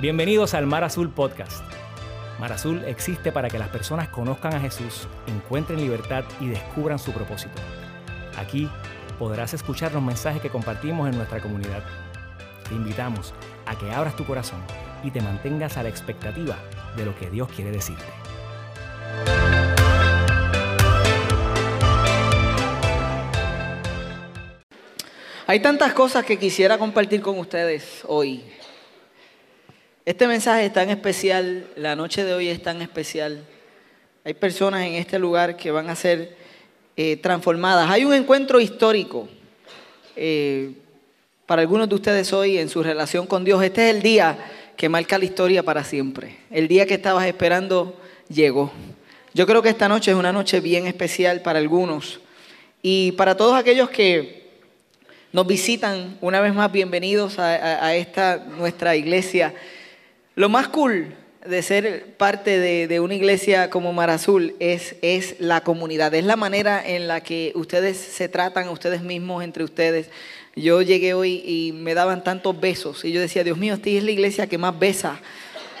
Bienvenidos al Mar Azul Podcast. Mar Azul existe para que las personas conozcan a Jesús, encuentren libertad y descubran su propósito. Aquí podrás escuchar los mensajes que compartimos en nuestra comunidad. Te invitamos a que abras tu corazón y te mantengas a la expectativa de lo que Dios quiere decirte. Hay tantas cosas que quisiera compartir con ustedes hoy. Este mensaje es tan especial, la noche de hoy es tan especial. Hay personas en este lugar que van a ser eh, transformadas. Hay un encuentro histórico eh, para algunos de ustedes hoy en su relación con Dios. Este es el día que marca la historia para siempre. El día que estabas esperando llegó. Yo creo que esta noche es una noche bien especial para algunos. Y para todos aquellos que nos visitan, una vez más, bienvenidos a, esta nuestra iglesia. Lo más cool de ser parte de, una iglesia como Mar Azul es, es la comunidad, es la manera en la que ustedes se tratan ustedes mismos entre ustedes. Yo llegué hoy y me daban tantos besos y yo decía, Dios mío, esta es la iglesia que más besa.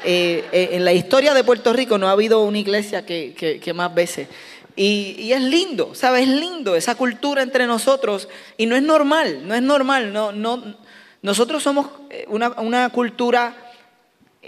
Eh, eh, en la historia de Puerto Rico no ha habido una iglesia que, que más bese. Y, es lindo, ¿sabes? Es lindo esa cultura entre nosotros. Y no es normal, no es normal. No, no, nosotros somos eh, una, cultura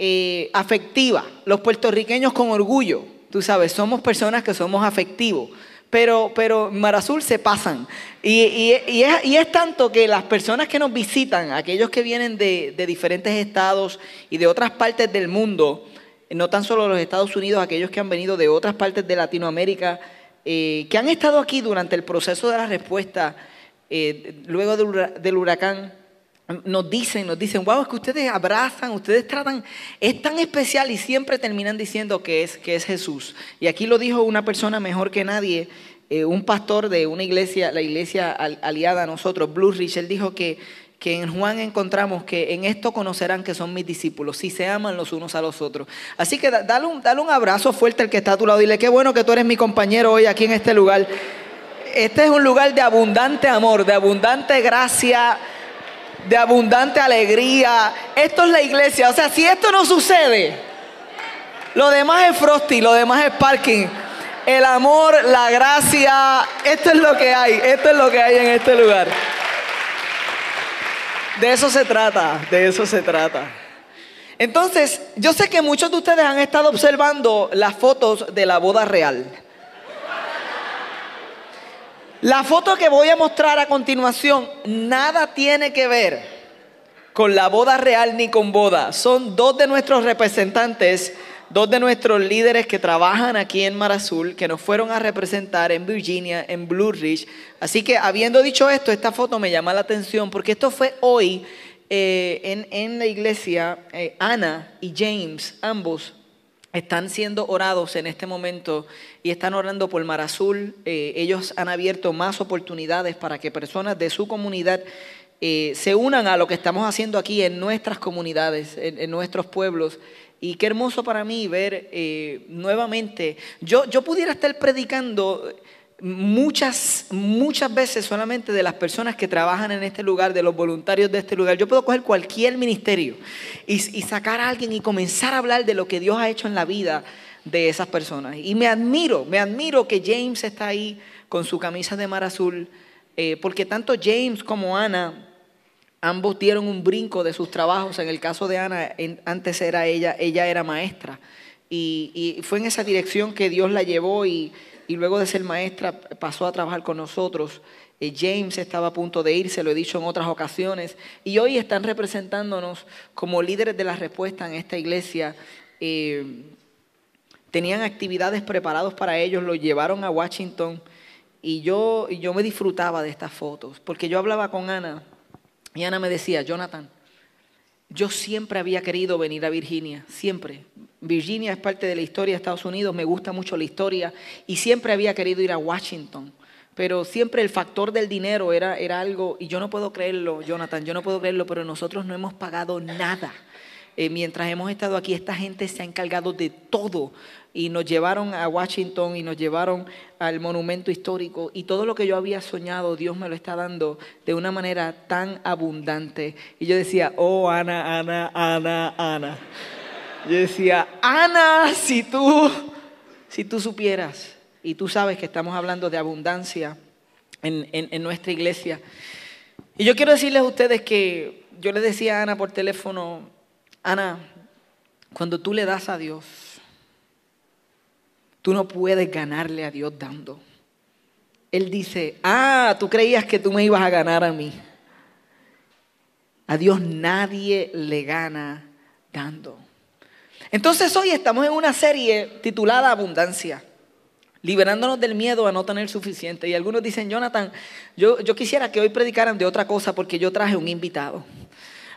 eh, afectiva. Los puertorriqueños con orgullo, tú sabes, somos personas que somos afectivos. Pero, pero Mar Azul se pasan. Y, es, tanto que las personas que nos visitan, aquellos que vienen de, de diferentes estados y de otras partes del mundo, no tan solo los Estados Unidos, aquellos que han venido de otras partes de Latinoamérica, eh, que han estado aquí durante el proceso de la respuesta, eh, luego del huracán, nos dicen, nos dicen, wow, es que ustedes abrazan, ustedes tratan, es tan especial y siempre terminan diciendo que es, que es Jesús. Y aquí lo dijo una persona mejor que nadie, eh, un pastor de una iglesia, la iglesia aliada a nosotros, Blue Ridge, él dijo que que en Juan encontramos que en esto conocerán que son mis discípulos, si se aman los unos a los otros. Así que dale un, dale un abrazo fuerte al que está a tu lado. Dile, qué bueno que tú eres mi compañero hoy aquí en este lugar. Este es un lugar de abundante amor, de abundante gracia, de abundante alegría. Esto es la iglesia. O sea, si esto no sucede, lo demás es frosty, lo demás es parking. El amor, la gracia, esto es lo que hay, esto es lo que hay en este lugar. De eso se trata, de eso se trata. Entonces, yo sé que muchos de ustedes han estado observando las fotos de la boda real. La foto que voy a mostrar a continuación nada tiene que ver con la boda real ni con boda. Son dos de nuestros representantes dos de nuestros líderes que trabajan aquí en Mar Azul, que nos fueron a representar en Virginia, en Blue Ridge. Así que habiendo dicho esto, esta foto me llama la atención porque esto fue hoy eh, en, la iglesia. Eh, Ana y James, ambos, están siendo orados en este momento y están orando por Mar Azul. Eh, ellos han abierto más oportunidades para que personas de su comunidad se unan a lo que estamos haciendo aquí en nuestras comunidades, en nuestros pueblos. Y qué hermoso para mí ver eh, nuevamente, yo, yo pudiera estar predicando muchas, muchas veces solamente de las personas que trabajan en este lugar, de los voluntarios de este lugar. Yo puedo coger cualquier ministerio y, y sacar a alguien y comenzar a hablar de lo que Dios ha hecho en la vida de esas personas. Y me admiro, me admiro que James está ahí con su camisa de mar azul, eh, porque tanto James como Ana Ambos dieron un brinco de sus trabajos. En el caso de Ana, antes era ella, ella era maestra. Y, fue en esa dirección que Dios la llevó y, luego de ser maestra pasó a trabajar con nosotros. Eh, James estaba a punto de irse, lo he dicho en otras ocasiones, y hoy están representándonos como líderes de la respuesta en esta iglesia. Eh, tenían actividades preparadas para ellos, lo llevaron a Washington y yo, y yo me disfrutaba de estas fotos, porque yo hablaba con Ana y Ana me decía, Jonathan, yo siempre había querido venir a Virginia, siempre. Virginia es parte de la historia de Estados Unidos, me gusta mucho la historia y siempre había querido ir a Washington. Pero siempre el factor del dinero era, era algo, y yo no puedo creerlo, Jonathan, yo no puedo creerlo, pero nosotros no hemos pagado nada eh, mientras hemos estado aquí, esta gente se ha encargado de todo y nos llevaron a Washington y nos llevaron al monumento histórico y todo lo que yo había soñado, Dios me lo está dando de una manera tan abundante. Y yo decía, oh, Ana, Ana, Ana, Ana. Yo decía, Ana, si tú, si tú supieras, y tú sabes que estamos hablando de abundancia en, en nuestra iglesia. Y yo quiero decirles a ustedes que yo le decía a Ana por teléfono, Ana, cuando tú le das a Dios, Tú no puedes ganarle a Dios dando. Él dice, ah, tú creías que tú me ibas a ganar a mí. A Dios nadie le gana dando. Entonces hoy estamos en una serie titulada Abundancia, liberándonos del miedo a no tener suficiente. Y algunos dicen, Jonathan, yo, yo quisiera que hoy predicaran de otra cosa porque yo traje un invitado,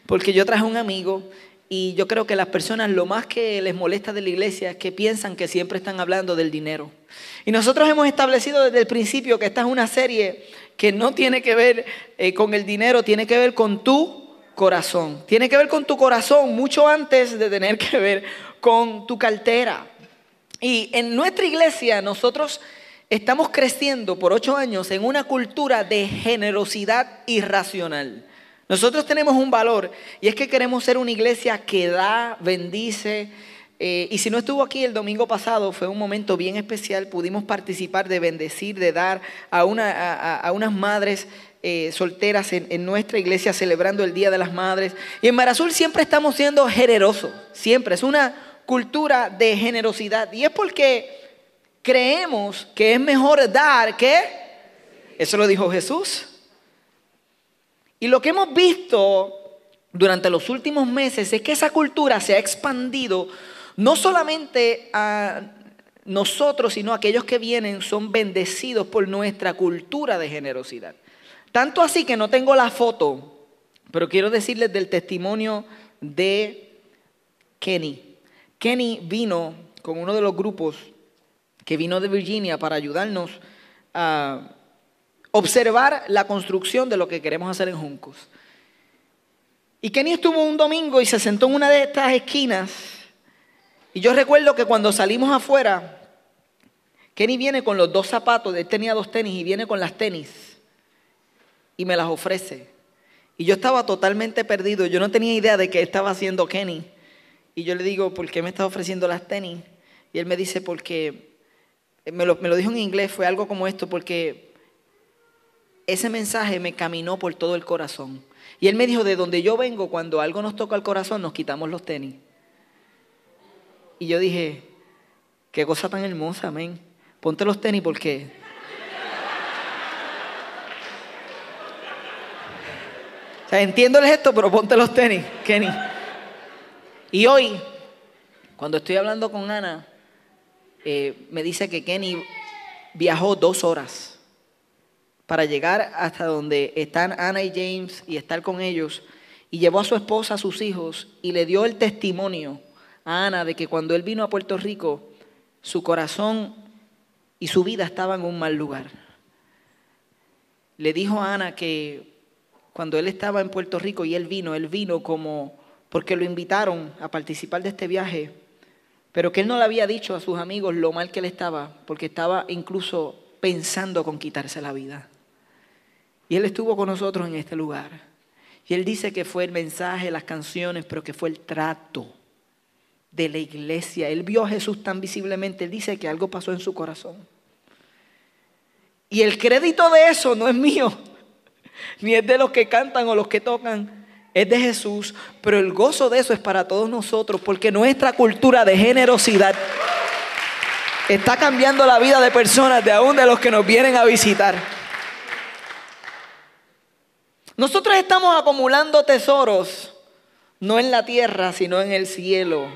porque yo traje un amigo y yo creo que las personas lo más que les molesta de la iglesia es que piensan que siempre están hablando del dinero. Y nosotros hemos establecido desde el principio que esta es una serie que no tiene que ver eh, con el dinero, tiene que ver con tu corazón. Tiene que ver con tu corazón mucho antes de tener que ver con tu cartera. Y en nuestra iglesia nosotros estamos creciendo por ocho años en una cultura de generosidad irracional. Nosotros tenemos un valor y es que queremos ser una iglesia que da, bendice. Eh, y si no estuvo aquí el domingo pasado, fue un momento bien especial, pudimos participar de bendecir, de dar a, una, a, unas madres eh, solteras en, en, nuestra iglesia celebrando el Día de las Madres. Y en Marazul siempre estamos siendo generosos, siempre. Es una cultura de generosidad. Y es porque creemos que es mejor dar que... Eso lo dijo Jesús. Y lo que hemos visto durante los últimos meses es que esa cultura se ha expandido no solamente a nosotros, sino a aquellos que vienen son bendecidos por nuestra cultura de generosidad. Tanto así que no tengo la foto, pero quiero decirles del testimonio de Kenny. Kenny vino con uno de los grupos que vino de Virginia para ayudarnos a observar la construcción de lo que queremos hacer en Juncos. Y Kenny estuvo un domingo y se sentó en una de estas esquinas. Y yo recuerdo que cuando salimos afuera, Kenny viene con los dos zapatos, él tenía dos tenis y viene con las tenis y me las ofrece. Y yo estaba totalmente perdido, yo no tenía idea de qué estaba haciendo Kenny. Y yo le digo, ¿por qué me está ofreciendo las tenis? Y él me dice, porque, me lo, me lo dijo en inglés, fue algo como esto, porque ese mensaje me caminó por todo el corazón. Y él me dijo, de donde yo vengo, cuando algo nos toca el corazón, nos quitamos los tenis. Y yo dije, qué cosa tan hermosa, amén. Ponte los tenis porque... O sea, entiendo el gesto, pero ponte los tenis, Kenny. Y hoy, cuando estoy hablando con Ana, eh, me dice que Kenny viajó dos horas para llegar hasta donde están Ana y James y estar con ellos. Y llevó a su esposa, a sus hijos, y le dio el testimonio a Ana de que cuando él vino a Puerto Rico, su corazón y su vida estaban en un mal lugar. Le dijo a Ana que cuando él estaba en Puerto Rico y él vino, él vino como porque lo invitaron a participar de este viaje, pero que él no le había dicho a sus amigos lo mal que él estaba, porque estaba incluso pensando con quitarse la vida. Y Él estuvo con nosotros en este lugar. Y Él dice que fue el mensaje, las canciones, pero que fue el trato de la iglesia. Él vio a Jesús tan visiblemente. Él dice que algo pasó en su corazón. Y el crédito de eso no es mío, ni es de los que cantan o los que tocan, es de Jesús. Pero el gozo de eso es para todos nosotros, porque nuestra cultura de generosidad está cambiando la vida de personas, de aún de los que nos vienen a visitar. Nosotros estamos acumulando tesoros, no en la tierra, sino en el cielo.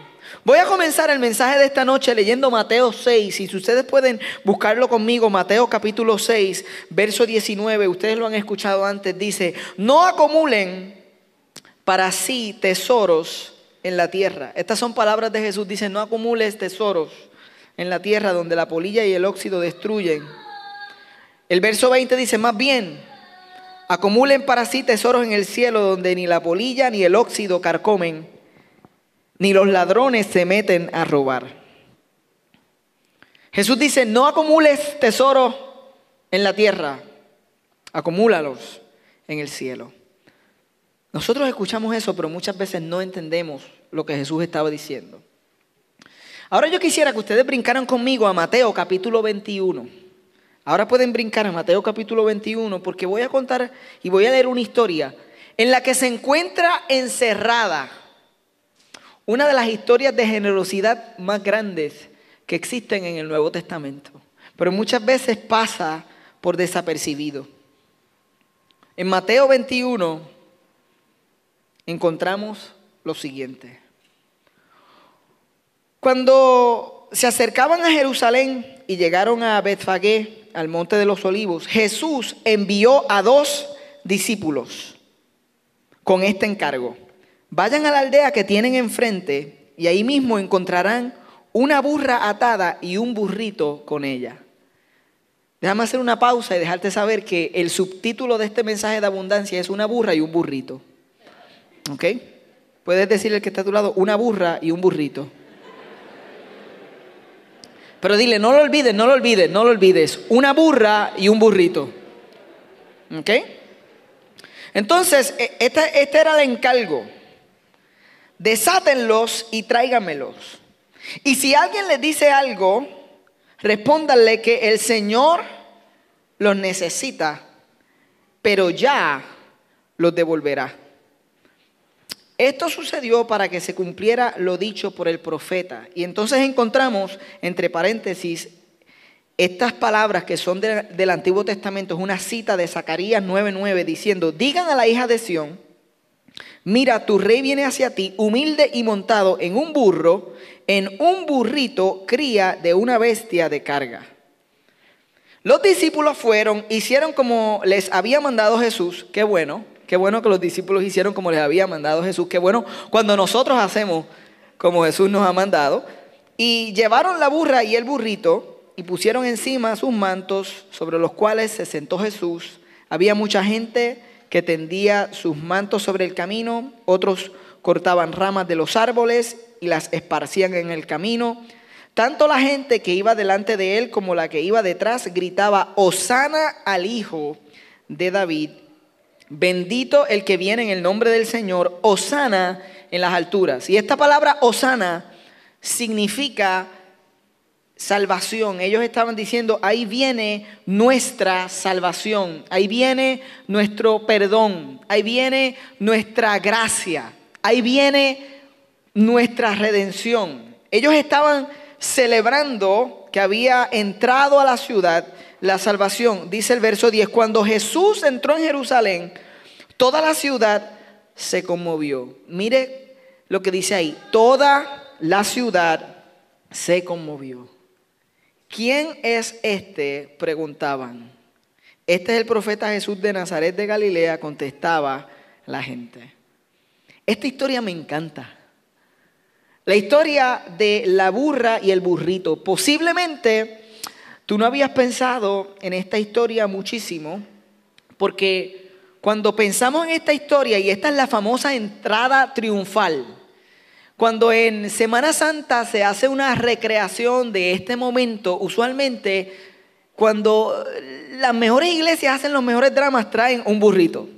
Voy a comenzar el mensaje de esta noche leyendo Mateo 6. Y si ustedes pueden buscarlo conmigo, Mateo capítulo 6, verso 19, ustedes lo han escuchado antes, dice, no acumulen para sí tesoros en la tierra. Estas son palabras de Jesús, dice, no acumules tesoros en la tierra donde la polilla y el óxido destruyen. El verso 20 dice, más bien, Acumulen para sí tesoros en el cielo donde ni la polilla ni el óxido carcomen ni los ladrones se meten a robar. Jesús dice, no acumules tesoro en la tierra, acumúlalos en el cielo. Nosotros escuchamos eso, pero muchas veces no entendemos lo que Jesús estaba diciendo. Ahora yo quisiera que ustedes brincaran conmigo a Mateo capítulo 21. Ahora pueden brincar a Mateo capítulo 21 porque voy a contar y voy a leer una historia en la que se encuentra encerrada una de las historias de generosidad más grandes que existen en el Nuevo Testamento, pero muchas veces pasa por desapercibido. En Mateo 21 encontramos lo siguiente. Cuando se acercaban a Jerusalén y llegaron a Betfagé, al monte de los olivos, Jesús envió a dos discípulos con este encargo. Vayan a la aldea que tienen enfrente y ahí mismo encontrarán una burra atada y un burrito con ella. Déjame hacer una pausa y dejarte saber que el subtítulo de este mensaje de abundancia es una burra y un burrito. ¿Ok? Puedes decirle que está a tu lado una burra y un burrito. Pero dile, no lo olvides, no lo olvides, no lo olvides. Una burra y un burrito. ¿Ok? Entonces, este, este era el encargo. Desátenlos y tráigamelos. Y si alguien les dice algo, respóndanle que el Señor los necesita, pero ya los devolverá. Esto sucedió para que se cumpliera lo dicho por el profeta. Y entonces encontramos, entre paréntesis, estas palabras que son del Antiguo Testamento, es una cita de Zacarías 9:9 diciendo, digan a la hija de Sión, mira, tu rey viene hacia ti, humilde y montado en un burro, en un burrito cría de una bestia de carga. Los discípulos fueron, hicieron como les había mandado Jesús, qué bueno, Qué bueno que los discípulos hicieron como les había mandado Jesús. Qué bueno cuando nosotros hacemos como Jesús nos ha mandado. Y llevaron la burra y el burrito y pusieron encima sus mantos sobre los cuales se sentó Jesús. Había mucha gente que tendía sus mantos sobre el camino, otros cortaban ramas de los árboles y las esparcían en el camino. Tanto la gente que iba delante de él como la que iba detrás gritaba, Osana al Hijo de David. Bendito el que viene en el nombre del Señor, Osana en las alturas. Y esta palabra Osana significa salvación. Ellos estaban diciendo, ahí viene nuestra salvación, ahí viene nuestro perdón, ahí viene nuestra gracia, ahí viene nuestra redención. Ellos estaban celebrando que había entrado a la ciudad la salvación. Dice el verso 10, cuando Jesús entró en Jerusalén, toda la ciudad se conmovió. Mire lo que dice ahí, toda la ciudad se conmovió. ¿Quién es este? Preguntaban. Este es el profeta Jesús de Nazaret de Galilea, contestaba la gente. Esta historia me encanta. La historia de la burra y el burrito. Posiblemente Tú no habías pensado en esta historia muchísimo, porque cuando pensamos en esta historia, y esta es la famosa entrada triunfal, cuando en Semana Santa se hace una recreación de este momento, usualmente cuando las mejores iglesias hacen los mejores dramas, traen un burrito.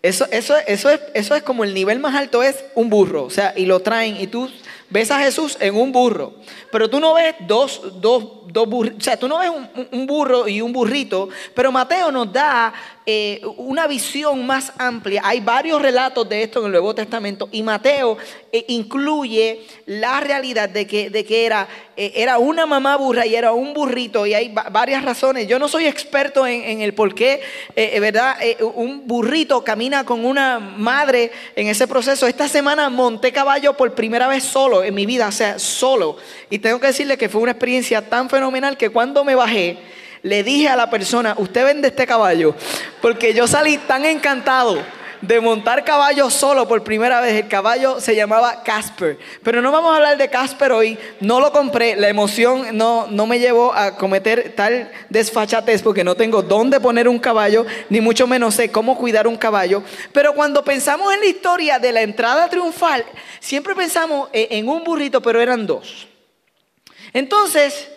Eso, eso, eso, es, eso es como el nivel más alto, es un burro, o sea, y lo traen y tú ves a Jesús en un burro, pero tú no ves dos, dos, dos burros, o sea, tú no ves un, burro y un burrito, pero Mateo nos da eh, una visión más amplia. Hay varios relatos de esto en el Nuevo Testamento y Mateo eh, incluye la realidad de que, de que era, eh, era una mamá burra y era un burrito y hay varias razones. Yo no soy experto en, en el por qué, ¿verdad? un burrito camina con una madre en ese proceso. Esta semana monté caballo por primera vez solo en mi vida, o sea, solo. Y tengo que decirle que fue una experiencia tan fenomenal que cuando me bajé, le dije a la persona, usted vende este caballo, porque yo salí tan encantado. de montar caballo solo por primera vez. El caballo se llamaba Casper. Pero no vamos a hablar de Casper hoy. No lo compré. La emoción no, no me llevó a cometer tal desfachatez porque no tengo dónde poner un caballo, ni mucho menos sé cómo cuidar un caballo. Pero cuando pensamos en la historia de la entrada triunfal, siempre pensamos en un burrito, pero eran dos. Entonces,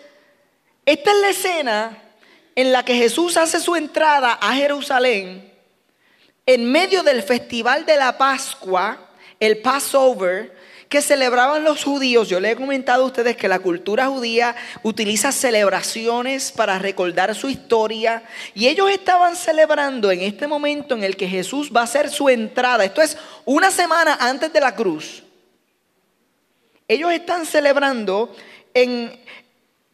esta es la escena en la que Jesús hace su entrada a Jerusalén en medio del festival de la Pascua, el Passover, que celebraban los judíos. Yo le he comentado a ustedes que la cultura judía utiliza celebraciones para recordar su historia y ellos estaban celebrando en este momento en el que Jesús va a hacer su entrada. Esto es una semana antes de la cruz. Ellos están celebrando en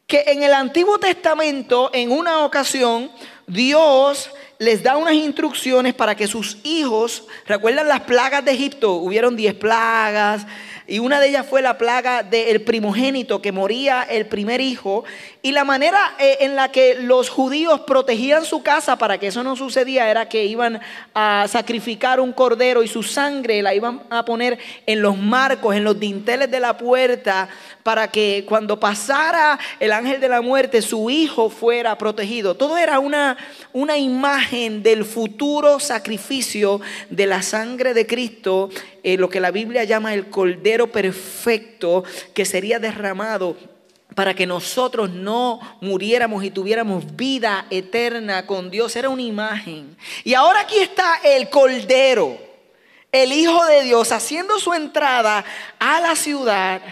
que en el Antiguo Testamento en una ocasión Dios les da unas instrucciones para que sus hijos, ¿recuerdan las plagas de Egipto? Hubieron diez plagas, y una de ellas fue la plaga del primogénito que moría el primer hijo. Y la manera eh, en la que los judíos protegían su casa para que eso no sucedía era que iban a sacrificar un cordero y su sangre la iban a poner en los marcos, en los dinteles de la puerta, para que cuando pasara el ángel de la muerte su hijo fuera protegido. Todo era una, una imagen del futuro sacrificio de la sangre de Cristo eh, lo que la Biblia llama el cordero perfecto que sería derramado para que nosotros no muriéramos y tuviéramos vida eterna con Dios. Era una imagen. Y ahora aquí está el cordero, el Hijo de Dios, haciendo su entrada a la ciudad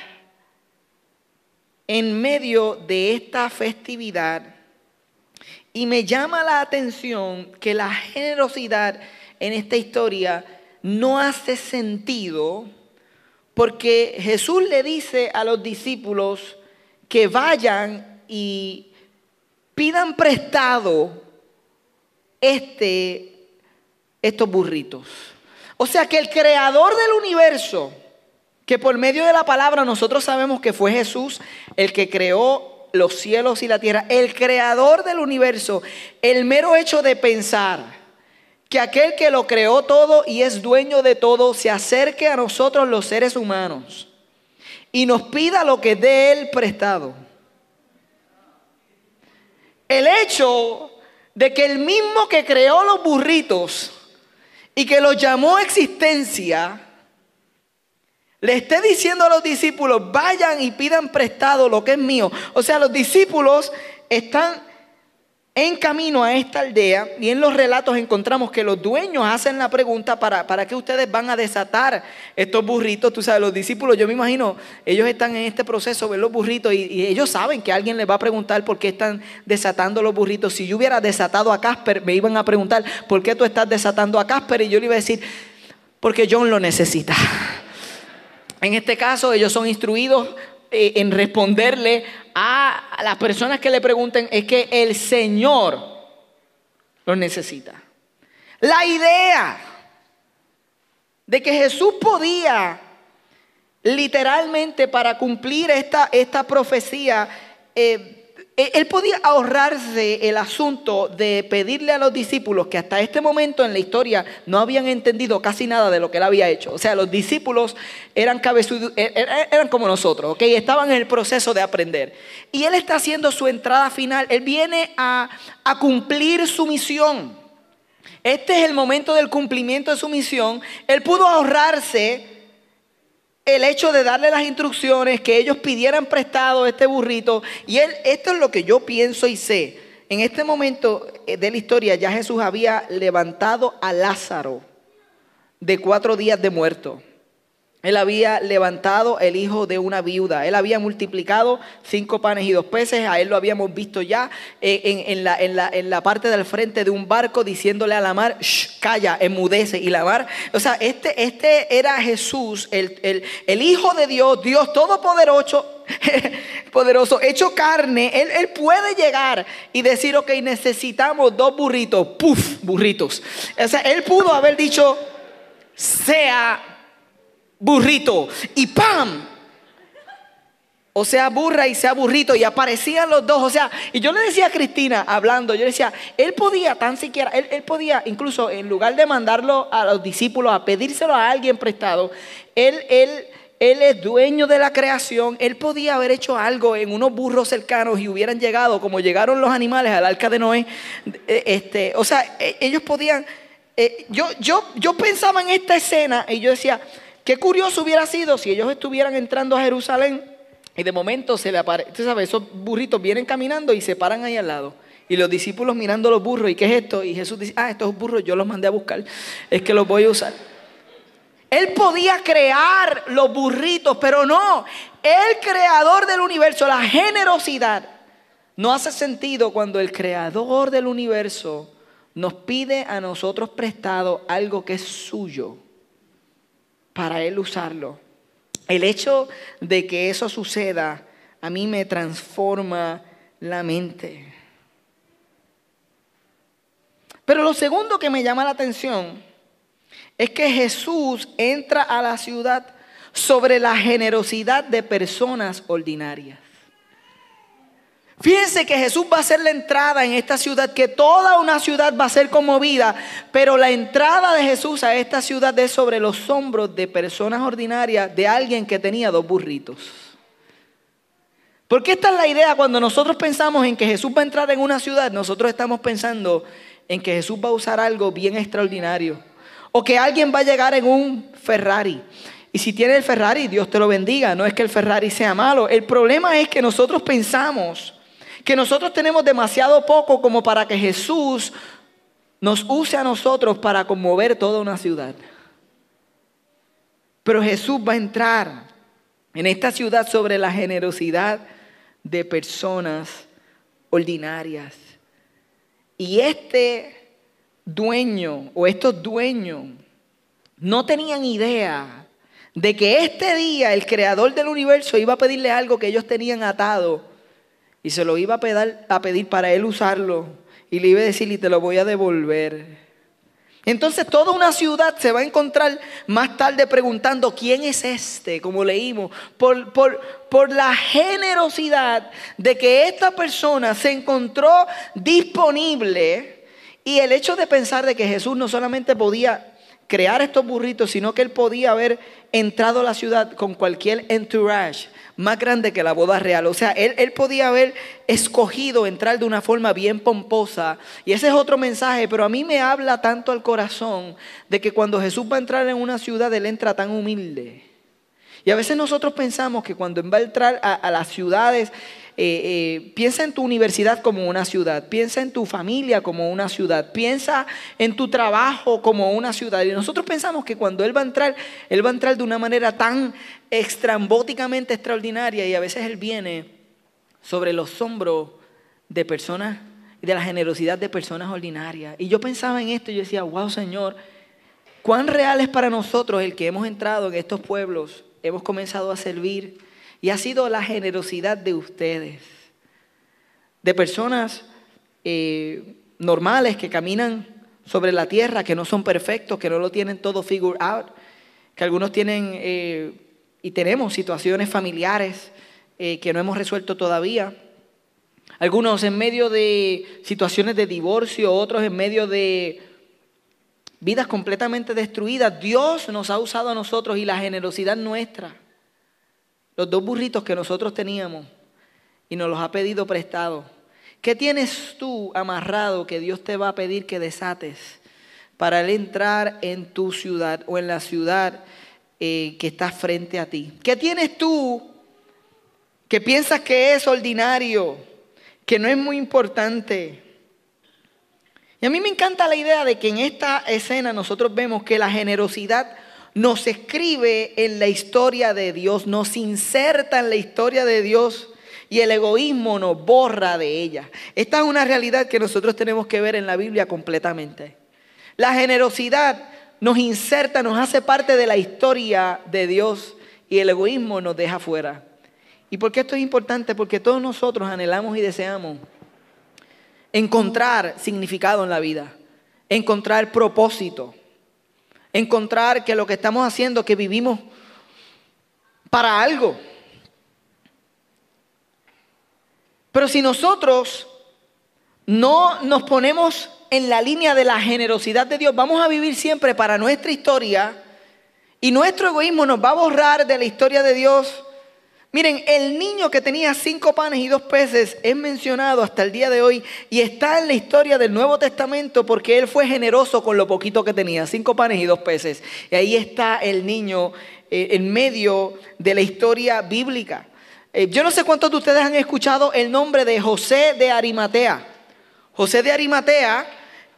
en medio de esta festividad. Y me llama la atención que la generosidad en esta historia no hace sentido porque Jesús le dice a los discípulos que vayan y pidan prestado este, estos burritos. O sea que el creador del universo, que por medio de la palabra nosotros sabemos que fue Jesús el que creó los cielos y la tierra, el creador del universo, el mero hecho de pensar, que aquel que lo creó todo y es dueño de todo se acerque a nosotros los seres humanos y nos pida lo que de él prestado. El hecho de que el mismo que creó los burritos y que los llamó existencia, le esté diciendo a los discípulos, vayan y pidan prestado lo que es mío. O sea, los discípulos están en camino a esta aldea y en los relatos encontramos que los dueños hacen la pregunta para, para qué ustedes van a desatar estos burritos. Tú sabes, los discípulos, yo me imagino, ellos están en este proceso, ven los burritos y, y, ellos saben que alguien les va a preguntar por qué están desatando los burritos. Si yo hubiera desatado a Casper, me iban a preguntar, ¿por qué tú estás desatando a Casper? Y yo le iba a decir, porque John lo necesita. En este caso, ellos son instruidos eh, en responderle a las personas que le pregunten es que el Señor lo necesita. La idea de que Jesús podía literalmente para cumplir esta, esta profecía eh, él podía ahorrarse el asunto de pedirle a los discípulos que hasta este momento en la historia no habían entendido casi nada de lo que él había hecho. O sea, los discípulos eran cabezudos, er, er, eran como nosotros, ¿ok? Estaban en el proceso de aprender. Y él está haciendo su entrada final. Él viene a cumplir su misión. Este es el momento del cumplimiento de su misión. Él pudo ahorrarse el hecho de darle las instrucciones, que ellos pidieran prestado este burrito. Y él, esto es lo que yo pienso y sé. En este momento eh, de la historia ya Jesús había levantado a Lázaro de cuatro días de muerto. Él había levantado el hijo de una viuda. Él había multiplicado cinco panes y dos peces. A él lo habíamos visto ya eh, en, la, parte del frente de un barco diciéndole a la mar, calla, enmudece. Y la mar, o sea, este, este era Jesús, el, hijo de Dios, Dios todopoderoso, poderoso, hecho carne, él, puede llegar y decir, ok, necesitamos dos burritos, puf, burritos. O sea, él pudo haber dicho, sea burrito y ¡pam! o sea burra y sea burrito, y aparecían los dos, o sea, y yo le decía a Cristina, hablando, yo le decía, él podía tan siquiera, él, él podía, incluso en lugar de mandarlo a los discípulos a pedírselo a alguien prestado, él, él, él es dueño de la creación, él podía haber hecho algo en unos burros cercanos y hubieran llegado, como llegaron los animales al arca de Noé, eh, este, o sea, e, ellos podían, eh, yo, yo, yo pensaba en esta escena y yo decía, qué curioso hubiera sido si ellos estuvieran entrando a Jerusalén y de momento se le aparece, usted sabe, esos burritos vienen caminando y se paran ahí al lado. Y los discípulos mirando los burros, ¿y qué es esto? Y Jesús dice, ah, estos burros yo los mandé a buscar, es que los voy a usar. Él podía crear los burritos, pero no, el creador del universo, la generosidad, no hace sentido cuando el creador del universo nos pide a nosotros prestado algo que es suyo para él usarlo. El hecho de que eso suceda a mí me transforma la mente. Pero lo segundo que me llama la atención es que Jesús entra a la ciudad sobre la generosidad de personas ordinarias. Fíjense que Jesús va a hacer la entrada en esta ciudad, que toda una ciudad va a ser conmovida, pero la entrada de Jesús a esta ciudad es sobre los hombros de personas ordinarias, de alguien que tenía dos burritos. Porque esta es la idea cuando nosotros pensamos en que Jesús va a entrar en una ciudad, nosotros estamos pensando en que Jesús va a usar algo bien extraordinario. O que alguien va a llegar en un Ferrari. Y si tiene el Ferrari, Dios te lo bendiga. No es que el Ferrari sea malo. El problema es que nosotros pensamos que nosotros tenemos demasiado poco como para que Jesús nos use a nosotros para conmover toda una ciudad. Pero Jesús va a entrar en esta ciudad sobre la generosidad de personas ordinarias. Y este dueño o estos dueños no tenían idea de que este día el creador del universo iba a pedirle algo que ellos tenían atado y se lo iba a pedir, para él usarlo y le iba a decir y te lo voy a devolver. Entonces toda una ciudad se va a encontrar más tarde preguntando quién es este, como leímos, por, por, por la generosidad de que esta persona se encontró disponible y el hecho de pensar de que Jesús no solamente podía crear estos burritos, sino que él podía haber entrado a la ciudad con cualquier entourage más grande que la boda real. O sea, él, él, podía haber escogido entrar de una forma bien pomposa. Y ese es otro mensaje, pero a mí me habla tanto al corazón de que cuando Jesús va a entrar en una ciudad, él entra tan humilde. Y a veces nosotros pensamos que cuando va a entrar a, a las ciudades, eh, eh, piensa en tu universidad como una ciudad, piensa en tu familia como una ciudad, piensa en tu trabajo como una ciudad. Y nosotros pensamos que cuando Él va a entrar, Él va a entrar de una manera tan extrambóticamente extraordinaria y a veces Él viene sobre los hombros de personas de la generosidad de personas ordinarias. Y yo pensaba en esto y yo decía, wow Señor, cuán real es para nosotros el que hemos entrado en estos pueblos, hemos comenzado a servir y ha sido la generosidad de ustedes, de personas eh, normales que caminan sobre la tierra, que no son perfectos, que no lo tienen todo figured out, que algunos tienen eh, y tenemos situaciones familiares eh, que no hemos resuelto todavía. Algunos en medio de situaciones de divorcio, otros en medio de vidas completamente destruidas. Dios nos ha usado a nosotros y la generosidad nuestra los dos burritos que nosotros teníamos y nos los ha pedido prestado. ¿Qué tienes tú amarrado que Dios te va a pedir que desates para él entrar en tu ciudad o en la ciudad eh, que está frente a ti? ¿Qué tienes tú que piensas que es ordinario, que no es muy importante? Y a mí me encanta la idea de que en esta escena nosotros vemos que la generosidad nos escribe en la historia de Dios, nos inserta en la historia de Dios y el egoísmo nos borra de ella. Esta es una realidad que nosotros tenemos que ver en la Biblia completamente. La generosidad nos inserta, nos hace parte de la historia de Dios y el egoísmo nos deja fuera. ¿Y por qué esto es importante? Porque todos nosotros anhelamos y deseamos encontrar significado en la vida, encontrar propósito encontrar que lo que estamos haciendo, que vivimos para algo. Pero si nosotros no nos ponemos en la línea de la generosidad de Dios, vamos a vivir siempre para nuestra historia y nuestro egoísmo nos va a borrar de la historia de Dios. Miren, el niño que tenía cinco panes y dos peces es mencionado hasta el día de hoy y está en la historia del Nuevo Testamento porque él fue generoso con lo poquito que tenía, cinco panes y dos peces. Y ahí está el niño eh, en medio de la historia bíblica. Eh, yo no sé cuántos de ustedes han escuchado el nombre de José de Arimatea. José de Arimatea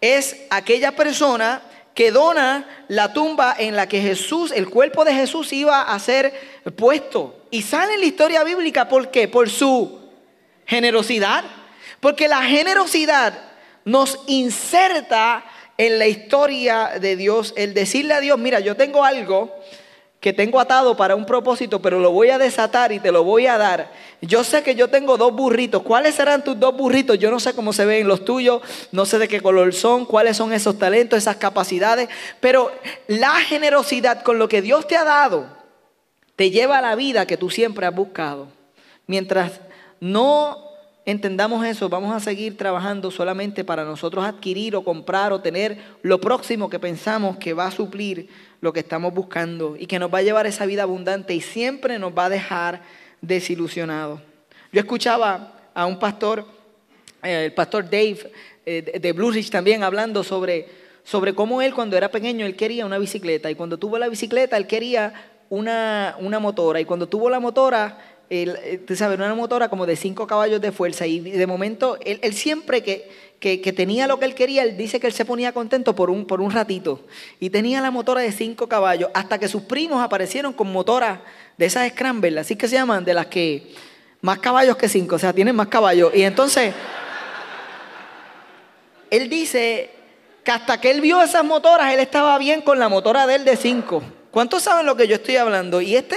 es aquella persona que dona la tumba en la que Jesús, el cuerpo de Jesús iba a ser puesto. Y sale en la historia bíblica, ¿por qué? Por su generosidad. Porque la generosidad nos inserta en la historia de Dios. El decirle a Dios, mira, yo tengo algo que tengo atado para un propósito, pero lo voy a desatar y te lo voy a dar. Yo sé que yo tengo dos burritos. ¿Cuáles serán tus dos burritos? Yo no sé cómo se ven los tuyos, no sé de qué color son, cuáles son esos talentos, esas capacidades, pero la generosidad con lo que Dios te ha dado te lleva a la vida que tú siempre has buscado. Mientras no entendamos eso, vamos a seguir trabajando solamente para nosotros adquirir o comprar o tener lo próximo que pensamos que va a suplir lo que estamos buscando y que nos va a llevar esa vida abundante y siempre nos va a dejar desilusionados. Yo escuchaba a un pastor, eh, el pastor Dave eh, de Blue Ridge también hablando sobre, sobre cómo él cuando era pequeño él quería una bicicleta y cuando tuvo la bicicleta él quería una, una motora y cuando tuvo la motora eh, tú sabes, una motora como de cinco caballos de fuerza y de momento él, siempre que, que, tenía lo que él quería, él dice que él se ponía contento por un, por un ratito y tenía la motora de cinco caballos hasta que sus primos aparecieron con motoras de esas Scramble, así que se llaman, de las que más caballos que cinco, o sea, tienen más caballos. Y entonces, él dice que hasta que él vio esas motoras, él estaba bien con la motora de él de cinco. ¿Cuántos saben lo que yo estoy hablando? Y este,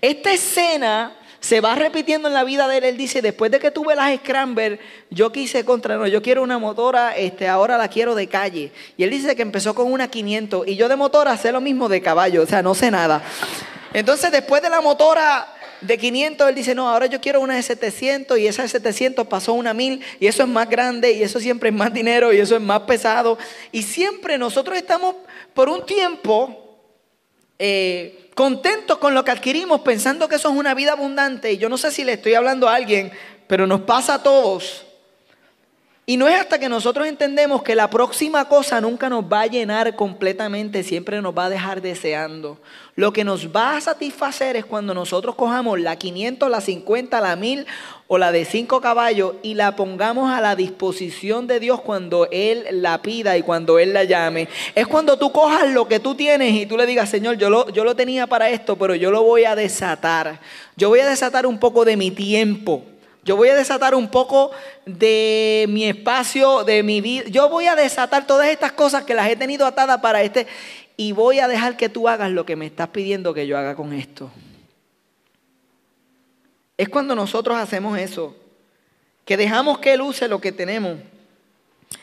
esta escena se va repitiendo en la vida de él. Él dice, después de que tuve las Scramble, yo quise contra, no, yo quiero una motora, este, ahora la quiero de calle. Y él dice que empezó con una 500 y yo de motora sé lo mismo de caballo, o sea, no sé nada. Entonces, después de la motora de 500, él dice, no, ahora yo quiero una de 700 y esa de 700 pasó una 1000 y eso es más grande y eso siempre es más dinero y eso es más pesado. Y siempre nosotros estamos por un tiempo... Eh, contentos con lo que adquirimos, pensando que eso es una vida abundante. Y yo no sé si le estoy hablando a alguien, pero nos pasa a todos. Y no es hasta que nosotros entendemos que la próxima cosa nunca nos va a llenar completamente, siempre nos va a dejar deseando. Lo que nos va a satisfacer es cuando nosotros cojamos la 500, la 50, la 1000 o la de 5 caballos y la pongamos a la disposición de Dios cuando Él la pida y cuando Él la llame. Es cuando tú cojas lo que tú tienes y tú le digas, Señor, yo lo, yo lo tenía para esto, pero yo lo voy a desatar. Yo voy a desatar un poco de mi tiempo. Yo voy a desatar un poco de mi espacio, de mi vida. Yo voy a desatar todas estas cosas que las he tenido atadas para este. Y voy a dejar que tú hagas lo que me estás pidiendo que yo haga con esto. Es cuando nosotros hacemos eso. Que dejamos que Él use lo que tenemos.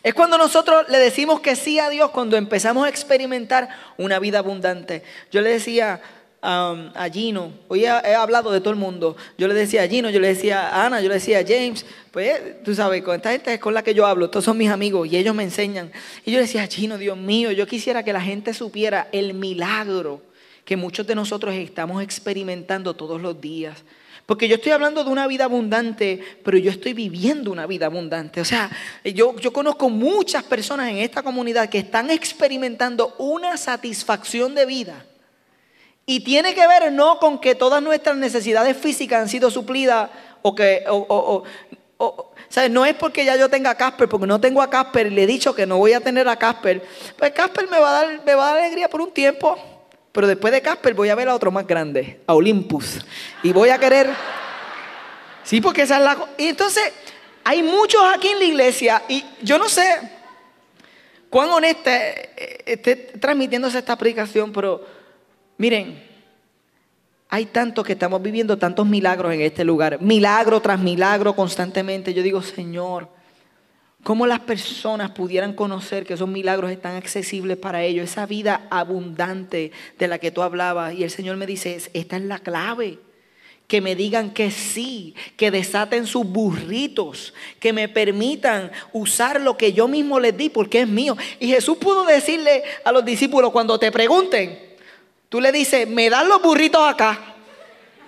Es cuando nosotros le decimos que sí a Dios, cuando empezamos a experimentar una vida abundante. Yo le decía a Gino, hoy he, hablado de todo el mundo, yo le decía a Gino, yo le decía a Ana, yo le decía a James, pues tú sabes, con esta gente es con la que yo hablo, todos son mis amigos y ellos me enseñan. Y yo le decía a Gino, Dios mío, yo quisiera que la gente supiera el milagro que muchos de nosotros estamos experimentando todos los días. Porque yo estoy hablando de una vida abundante, pero yo estoy viviendo una vida abundante. O sea, yo, yo conozco muchas personas en esta comunidad que están experimentando una satisfacción de vida y tiene que ver no con que todas nuestras necesidades físicas han sido suplidas o que... O, No es porque ya yo tenga a Casper, porque no tengo a Casper y le he dicho que no voy a tener a Casper. Pues Casper me va a dar, me va a dar alegría por un tiempo. Pero después de Casper voy a ver a otro más grande, a Olympus. Y voy a querer... Sí, porque esa es la... Y entonces, hay muchos aquí en la iglesia y yo no sé cuán honesta esté transmitiéndose esta aplicación, pero Miren, hay tanto que estamos viviendo tantos milagros en este lugar, milagro tras milagro constantemente. Yo digo, Señor, ¿cómo las personas pudieran conocer que esos milagros están accesibles para ellos? Esa vida abundante de la que tú hablabas. Y el Señor me dice, esta es la clave que me digan que sí, que desaten sus burritos, que me permitan usar lo que yo mismo les di porque es mío. Y Jesús pudo decirle a los discípulos cuando te pregunten, tú le dices, me dan los burritos acá,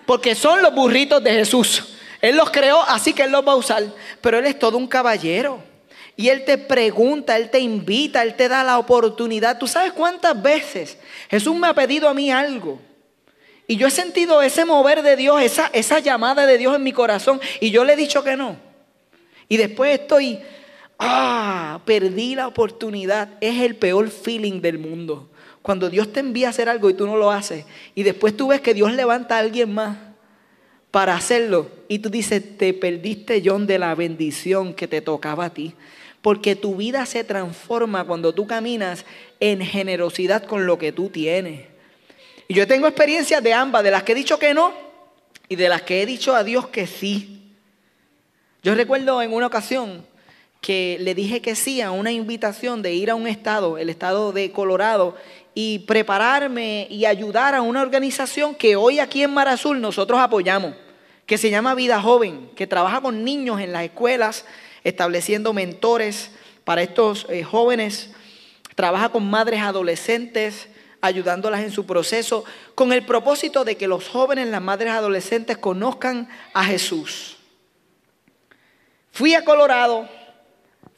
porque son los burritos de Jesús. Él los creó, así que Él los va a usar. Pero Él es todo un caballero. Y Él te pregunta, Él te invita, Él te da la oportunidad. ¿Tú sabes cuántas veces Jesús me ha pedido a mí algo? Y yo he sentido ese mover de Dios, esa, esa llamada de Dios en mi corazón. Y yo le he dicho que no. Y después estoy, ah, perdí la oportunidad. Es el peor feeling del mundo. Cuando Dios te envía a hacer algo y tú no lo haces. Y después tú ves que Dios levanta a alguien más para hacerlo. Y tú dices, te perdiste, John, de la bendición que te tocaba a ti. Porque tu vida se transforma cuando tú caminas en generosidad con lo que tú tienes. Y yo tengo experiencias de ambas, de las que he dicho que no y de las que he dicho a Dios que sí. Yo recuerdo en una ocasión que le dije que sí a una invitación de ir a un estado, el estado de Colorado, y prepararme y ayudar a una organización que hoy aquí en Mar Azul nosotros apoyamos, que se llama Vida Joven, que trabaja con niños en las escuelas, estableciendo mentores para estos eh, jóvenes, trabaja con madres adolescentes, ayudándolas en su proceso, con el propósito de que los jóvenes, las madres adolescentes conozcan a Jesús. Fui a Colorado,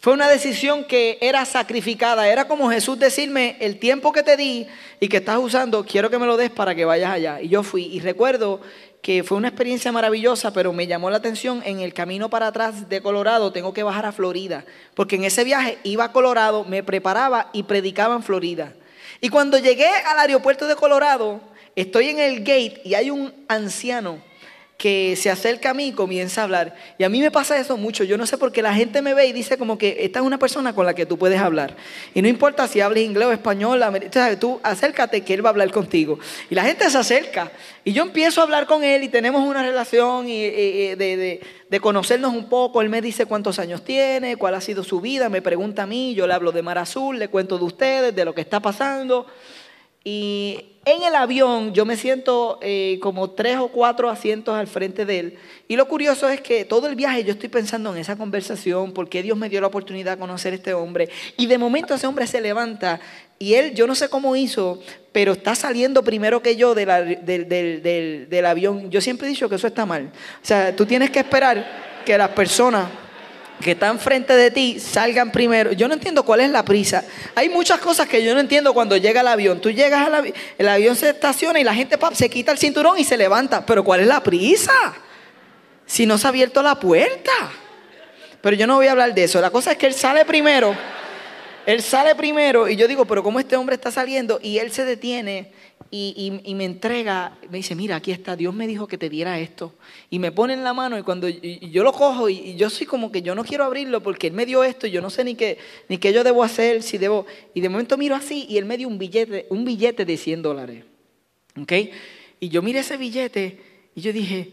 fue una decisión que era sacrificada, era como Jesús decirme, el tiempo que te di y que estás usando, quiero que me lo des para que vayas allá. Y yo fui y recuerdo que fue una experiencia maravillosa, pero me llamó la atención en el camino para atrás de Colorado, tengo que bajar a Florida, porque en ese viaje iba a Colorado, me preparaba y predicaba en Florida. Y cuando llegué al aeropuerto de Colorado, estoy en el gate y hay un anciano que se acerca a mí y comienza a hablar. Y a mí me pasa eso mucho. Yo no sé por qué la gente me ve y dice como que esta es una persona con la que tú puedes hablar. Y no importa si hables inglés o español, tú acércate que él va a hablar contigo. Y la gente se acerca. Y yo empiezo a hablar con él y tenemos una relación de, de conocernos un poco. Él me dice cuántos años tiene, cuál ha sido su vida, me pregunta a mí, yo le hablo de Mar Azul, le cuento de ustedes, de lo que está pasando. Y en el avión yo me siento eh, como tres o cuatro asientos al frente de él. Y lo curioso es que todo el viaje yo estoy pensando en esa conversación, porque Dios me dio la oportunidad de conocer a este hombre. Y de momento ese hombre se levanta y él, yo no sé cómo hizo, pero está saliendo primero que yo del, del avión. Yo siempre he dicho que eso está mal. O sea, tú tienes que esperar que las personas que están frente de ti salgan primero. Yo no entiendo cuál es la prisa. Hay muchas cosas que yo no entiendo cuando llega el avión. Tú llegas al avión, el avión se estaciona y la gente se quita el cinturón y se levanta. Pero ¿cuál es la prisa? Si no se ha abierto la puerta. Pero yo no voy a hablar de eso. La cosa es que él sale primero. Él sale primero y yo digo, pero ¿cómo este hombre está saliendo? Y él se detiene y, me entrega, me dice, mira, aquí está, Dios me dijo que te diera esto. Y me pone en la mano y cuando yo lo cojo y, yo soy como que yo no quiero abrirlo porque Él me dio esto y yo no sé ni qué, ni qué yo debo hacer, si debo... Y de momento miro así y Él me dio un billete, un billete de 100 dólares. ¿Ok? Y yo miré ese billete y yo dije...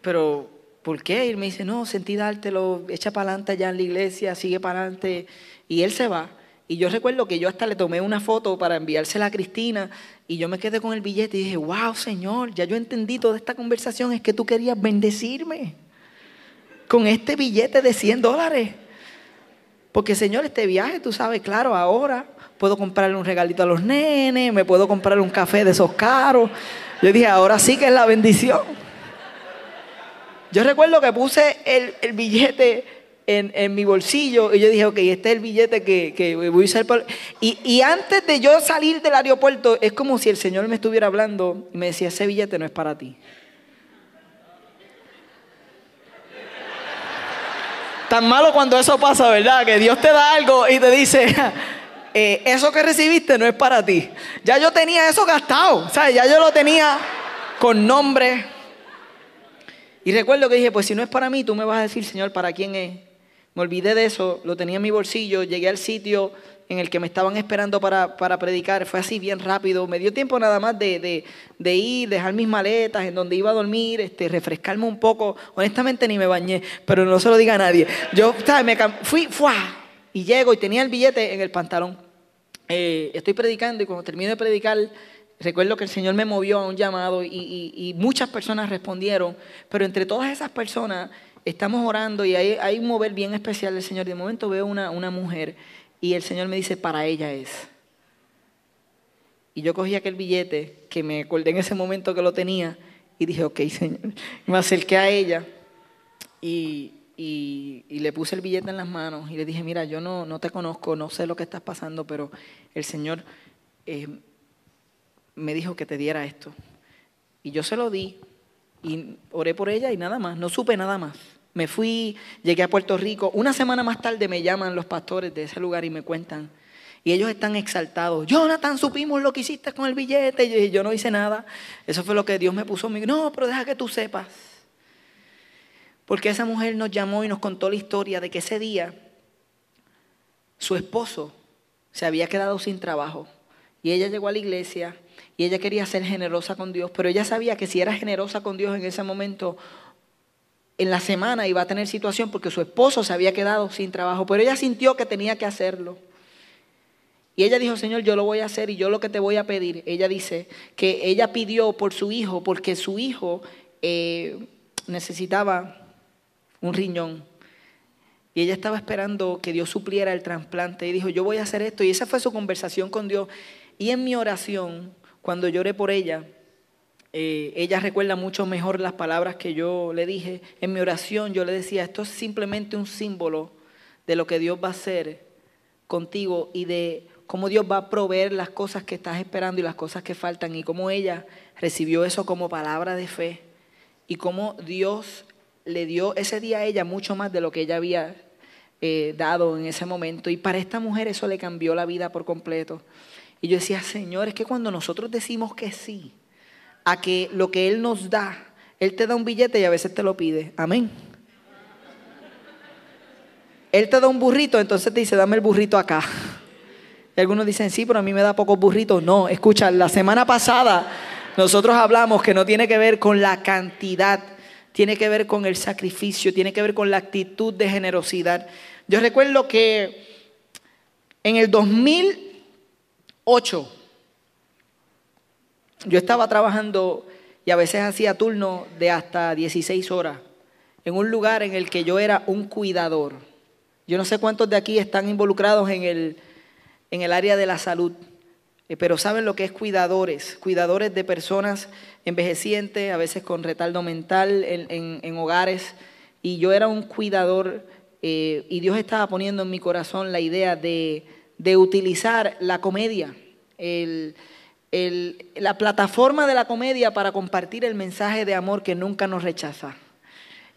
Pero ¿por qué? Y él me dice, no, sentí dártelo, echa para adelante allá en la iglesia, sigue para adelante. Y él se va. Y yo recuerdo que yo hasta le tomé una foto para enviársela a Cristina y yo me quedé con el billete y dije, wow, Señor, ya yo entendí toda esta conversación, es que tú querías bendecirme con este billete de 100 dólares. Porque, Señor, este viaje, tú sabes, claro, ahora puedo comprarle un regalito a los nenes, me puedo comprar un café de esos caros. Yo dije, ahora sí que es la bendición. Yo recuerdo que puse el, billete en, mi bolsillo y yo dije, ok, este es el billete que, voy a usar. Y, y, antes de yo salir del aeropuerto, es como si el Señor me estuviera hablando y me decía, ese billete no es para ti. Tan malo cuando eso pasa, ¿verdad? Que Dios te da algo y te dice, eh, eso que recibiste no es para ti. Ya yo tenía eso gastado, ¿sabes? Ya yo lo tenía con nombre y recuerdo que dije, pues si no es para mí, tú me vas a decir, Señor, ¿para quién es? Me olvidé de eso, lo tenía en mi bolsillo, llegué al sitio en el que me estaban esperando para, predicar, fue así bien rápido, me dio tiempo nada más de, ir, dejar mis maletas en donde iba a dormir, este, refrescarme un poco, honestamente ni me bañé, pero no se lo diga a nadie. Yo me fui, ¡fua! y llego y tenía el billete en el pantalón. eh, estoy predicando y cuando termino de predicar, recuerdo que el Señor me movió a un llamado y, muchas personas respondieron, pero entre todas esas personas estamos orando y hay, un mover bien especial del Señor. De momento veo una, mujer y el Señor me dice, para ella es. Y yo cogí aquel billete que me acordé en ese momento que lo tenía y dije, ok, Señor. Me acerqué a ella y, le puse el billete en las manos y le dije, mira, yo no, no te conozco, no sé lo que estás pasando, pero el Señor eh, me dijo que te diera esto. Y yo se lo di y oré por ella y nada más, no supe nada más. Me fui, llegué a Puerto Rico. Una semana más tarde me llaman los pastores de ese lugar y me cuentan. Y ellos están exaltados. Jonathan, supimos lo que hiciste con el billete. Y yo no hice nada. Eso fue lo que Dios me puso. No, pero deja que tú sepas. Porque esa mujer nos llamó y nos contó la historia de que ese día su esposo se había quedado sin trabajo. Y ella llegó a la iglesia y ella quería ser generosa con Dios, pero ella sabía que si era generosa con Dios en ese momento, en la semana iba a tener situación porque su esposo se había quedado sin trabajo, pero ella sintió que tenía que hacerlo. Y ella dijo, Señor, yo lo voy a hacer y yo lo que te voy a pedir. Ella dice que ella pidió por su hijo porque su hijo eh, necesitaba un riñón. Y ella estaba esperando que Dios supliera el trasplante y dijo, yo voy a hacer esto. Y esa fue su conversación con Dios. Y en mi oración, cuando lloré por ella, eh, ella recuerda mucho mejor las palabras que yo le dije. En mi oración yo le decía, esto es simplemente un símbolo de lo que Dios va a hacer contigo y de cómo Dios va a proveer las cosas que estás esperando y las cosas que faltan y cómo ella recibió eso como palabra de fe y cómo Dios le dio ese día a ella mucho más de lo que ella había eh, dado en ese momento. Y para esta mujer eso le cambió la vida por completo. Y yo decía, Señor, es que cuando nosotros decimos que sí a que lo que Él nos da, Él te da un billete y a veces te lo pide. Amén. Él te da un burrito, entonces te dice, dame el burrito acá. Y algunos dicen, sí, pero a mí me da pocos burritos. No, escucha, la semana pasada nosotros hablamos que no tiene que ver con la cantidad, tiene que ver con el sacrificio, tiene que ver con la actitud de generosidad. Yo recuerdo que en el 2000 8. Yo estaba trabajando y a veces hacía turno de hasta 16 horas en un lugar en el que yo era un cuidador. Yo no sé cuántos de aquí están involucrados en el, en el área de la salud, eh, pero saben lo que es cuidadores, cuidadores de personas envejecientes, a veces con retardo mental en, hogares. Y yo era un cuidador eh, y Dios estaba poniendo en mi corazón la idea de de utilizar la comedia, la plataforma de la comedia para compartir el mensaje de amor que nunca nos rechaza.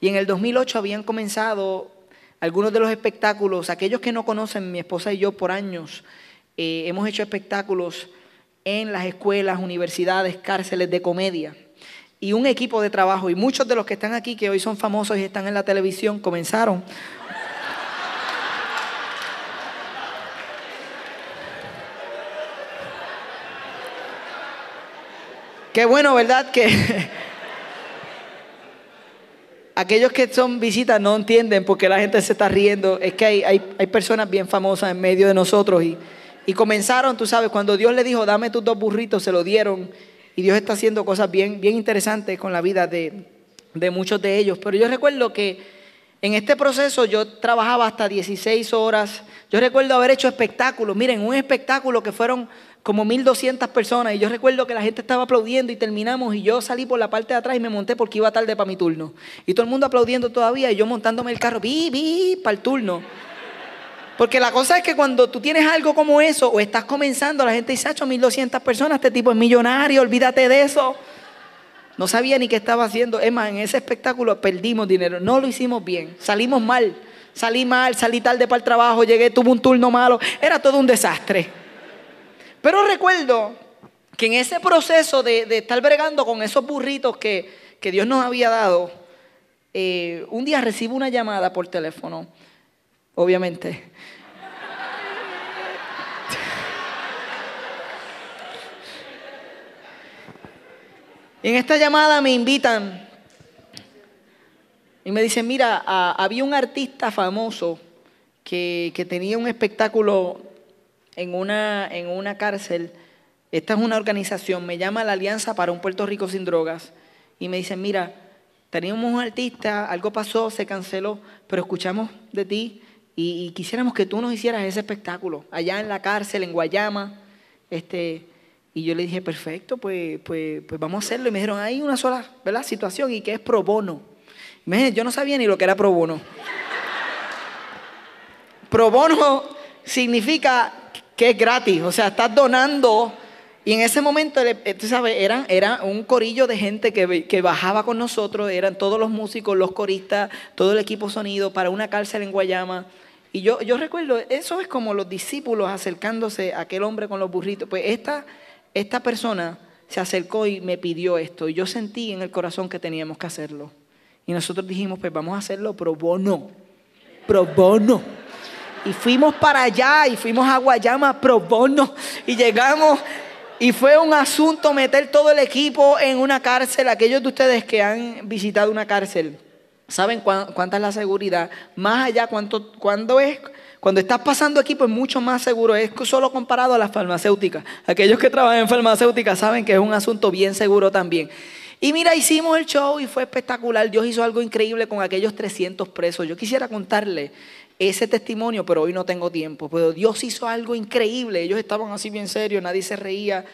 Y en el 2008 habían comenzado algunos de los espectáculos, aquellos que no conocen, mi esposa y yo por años, eh, hemos hecho espectáculos en las escuelas, universidades, cárceles de comedia. Y un equipo de trabajo, y muchos de los que están aquí, que hoy son famosos y están en la televisión, comenzaron Qué bueno, ¿verdad? Que aquellos que son visitas no entienden porque la gente se está riendo. Es que hay, hay, personas bien famosas en medio de nosotros y, y, comenzaron, tú sabes, cuando Dios le dijo, dame tus dos burritos, se lo dieron. Y Dios está haciendo cosas bien, bien interesantes con la vida de, de muchos de ellos. Pero yo recuerdo que en este proceso yo trabajaba hasta 16 horas. Yo recuerdo haber hecho espectáculos. Miren, un espectáculo que fueron como 1200 personas y yo recuerdo que la gente estaba aplaudiendo y terminamos y yo salí por la parte de atrás y me monté porque iba tarde para mi turno. Y todo el mundo aplaudiendo todavía y yo montándome el carro, vi, vi, para el turno. Porque la cosa es que cuando tú tienes algo como eso o estás comenzando, la gente dice, 1200 personas, este tipo es millonario, olvídate de eso. No sabía ni qué estaba haciendo. Es más, en ese espectáculo perdimos dinero. No lo hicimos bien. Salimos mal. Salí mal, salí tarde para el trabajo, llegué, tuve un turno malo. Era todo un desastre. Pero recuerdo que en ese proceso de, estar bregando con esos burritos que, Dios nos había dado, eh, un día recibo una llamada por teléfono, obviamente. en esta llamada me invitan y me dicen, mira, había un artista famoso que tenía un espectáculo en una, en una cárcel. Esta es una organización, me llama la Alianza para un Puerto Rico sin drogas. Y me dicen, mira, teníamos un artista, algo pasó, se canceló, pero escuchamos de ti y, quisiéramos que tú nos hicieras ese espectáculo allá en la cárcel, en Guayama. Este, y yo le dije, perfecto, pues, pues, pues vamos a hacerlo. Y me dijeron, hay una sola ¿verdad? situación y que es pro bono. yo no sabía ni lo que era pro bono. pro bono significa que es gratis, o sea, estás donando. Y en ese momento, tú sabes, era, era un corillo de gente que, que, bajaba con nosotros, eran todos los músicos, los coristas, todo el equipo sonido para una cárcel en Guayama. Y yo, yo recuerdo, eso es como los discípulos acercándose a aquel hombre con los burritos. Pues esta, esta persona se acercó y me pidió esto. Y yo sentí en el corazón que teníamos que hacerlo. Y nosotros dijimos, pues vamos a hacerlo pro bono. Pro bono. Y fuimos para allá y fuimos a Guayama pro bono. Y llegamos y fue un asunto meter todo el equipo en una cárcel. Aquellos de ustedes que han visitado una cárcel saben cuánta es la seguridad. Más allá, cuánto, cuando es, cuando estás pasando aquí, pues mucho más seguro. Es solo comparado a las farmacéuticas. Aquellos que trabajan en farmacéuticas saben que es un asunto bien seguro también. Y mira, hicimos el show y fue espectacular. Dios hizo algo increíble con aquellos 300 presos. Yo quisiera contarle ese testimonio, pero hoy no tengo tiempo. Pero Dios hizo algo increíble. Ellos estaban así bien serios, nadie se reía.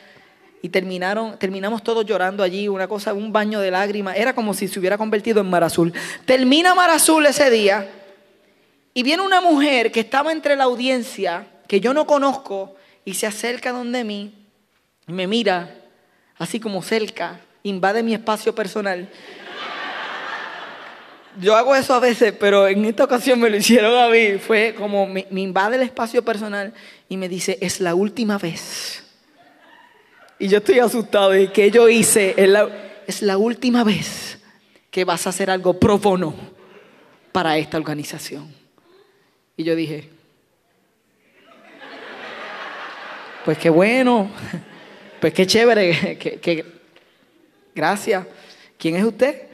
Y terminaron, terminamos todos llorando allí, una cosa, un baño de lágrimas. Era como si se hubiera convertido en Mar Azul. Termina Mar Azul ese día y viene una mujer que estaba entre la audiencia, que yo no conozco, y se acerca donde mí, me mira, así como cerca, invade mi espacio personal. Yo hago eso a veces, pero en esta ocasión me lo hicieron a mí. Fue como me, invade el espacio personal y me dice, es la última vez y yo estoy asustado de que yo hice, es la, es la última vez que vas a hacer algo pro bono para esta organización. Y yo dije, pues qué bueno, pues qué chévere, que, gracias. ¿Quién es usted?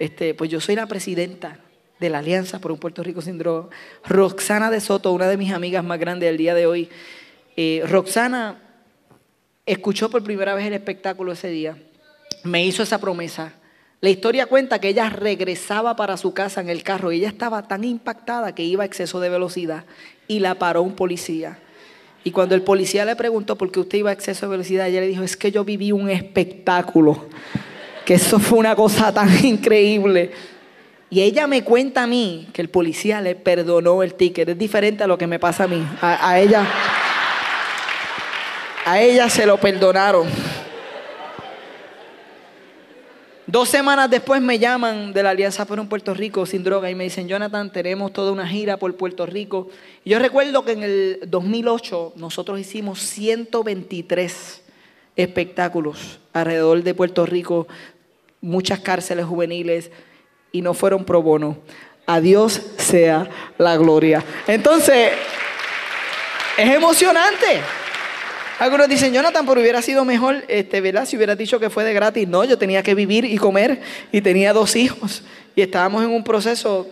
Este, pues yo soy la presidenta de la Alianza por un Puerto Rico sin droga. Roxana de Soto, una de mis amigas más grandes del día de hoy. Eh, Roxana escuchó por primera vez el espectáculo ese día, me hizo esa promesa. La historia cuenta que ella regresaba para su casa en el carro y ella estaba tan impactada que iba a exceso de velocidad y la paró un policía. Y cuando el policía le preguntó por qué usted iba a exceso de velocidad, ella le dijo, es que yo viví un espectáculo, que eso fue una cosa tan increíble. Y ella me cuenta a mí que el policía le perdonó el ticket. Es diferente a lo que me pasa a mí. A, ella a ella se lo perdonaron. Dos semanas después me llaman de la Alianza por un Puerto Rico sin droga y me dicen, Jonathan, tenemos toda una gira por Puerto Rico. yo recuerdo que en el 2008 nosotros hicimos 123 espectáculos alrededor de Puerto Rico, muchas cárceles juveniles y no fueron pro bono. A Dios sea la gloria. Entonces, es emocionante. Algunos dicen, Jonathan, pero hubiera sido mejor, este, ¿verdad? Si hubiera dicho que fue de gratis. No, yo tenía que vivir y comer y tenía dos hijos. Y estábamos en un proceso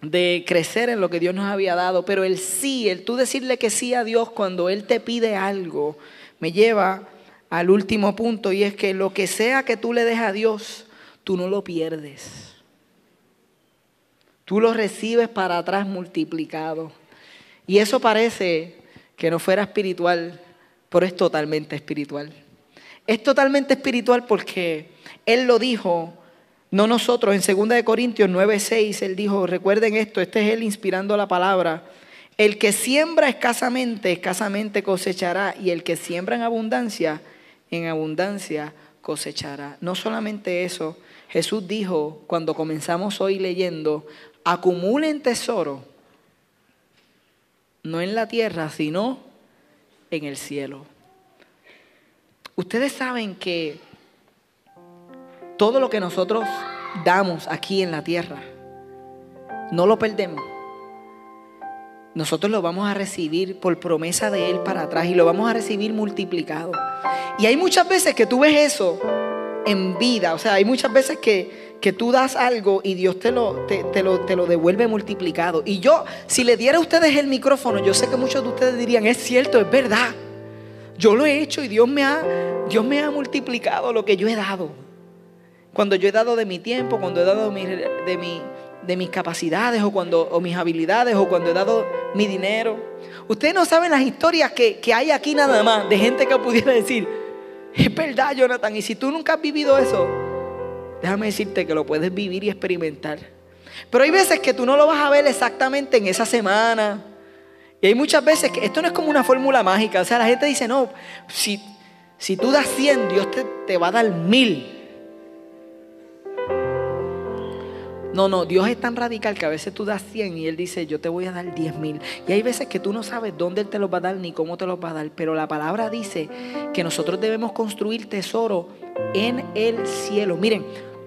de crecer en lo que Dios nos había dado. Pero el sí, el tú decirle que sí a Dios cuando Él te pide algo, me lleva al último punto y es que lo que sea que tú le des a Dios, tú no lo pierdes. Tú lo recibes para atrás multiplicado. Y eso parece que no fuera espiritual, pero es totalmente espiritual. Es totalmente espiritual porque Él lo dijo, no nosotros, en 2 Corintios 9:6, Él dijo, recuerden esto, este es Él inspirando la palabra, el que siembra escasamente, escasamente cosechará, y el que siembra en abundancia, en abundancia cosechará. No solamente eso, Jesús dijo, cuando comenzamos hoy leyendo, acumulen tesoro, no en la tierra, sino en el cielo. Ustedes saben que todo lo que nosotros damos aquí en la tierra, no lo perdemos. Nosotros lo vamos a recibir por promesa de Él para atrás y lo vamos a recibir multiplicado. Y hay muchas veces que tú ves eso en vida, o sea, hay muchas veces que, que tú das algo y Dios te lo, te, lo, te lo devuelve multiplicado. Y yo, si le diera a ustedes el micrófono, yo sé que muchos de ustedes dirían, es cierto, es verdad. Yo lo he hecho y Dios me ha, Dios me ha multiplicado lo que yo he dado. Cuando yo he dado de mi tiempo, cuando he dado de, mi, de mis capacidades o, cuando, o mis habilidades o cuando he dado mi dinero. Ustedes no saben las historias que, que hay aquí nada más de gente que pudiera decir, es verdad Jonathan, y si tú nunca has vivido eso, déjame decirte que lo puedes vivir y experimentar. Pero hay veces que tú no lo vas a ver exactamente en esa semana. Y hay muchas veces que esto no es como una fórmula mágica. O sea, la gente dice, no, si, si tú das 100, Dios te, te va a dar mil. No, no, Dios es tan radical que a veces tú das 100 y Él dice, yo te voy a dar 10 mil. Y hay veces que tú no sabes dónde Él te los va a dar ni cómo te los va a dar. Pero la palabra dice que nosotros debemos construir tesoro en el cielo. Miren,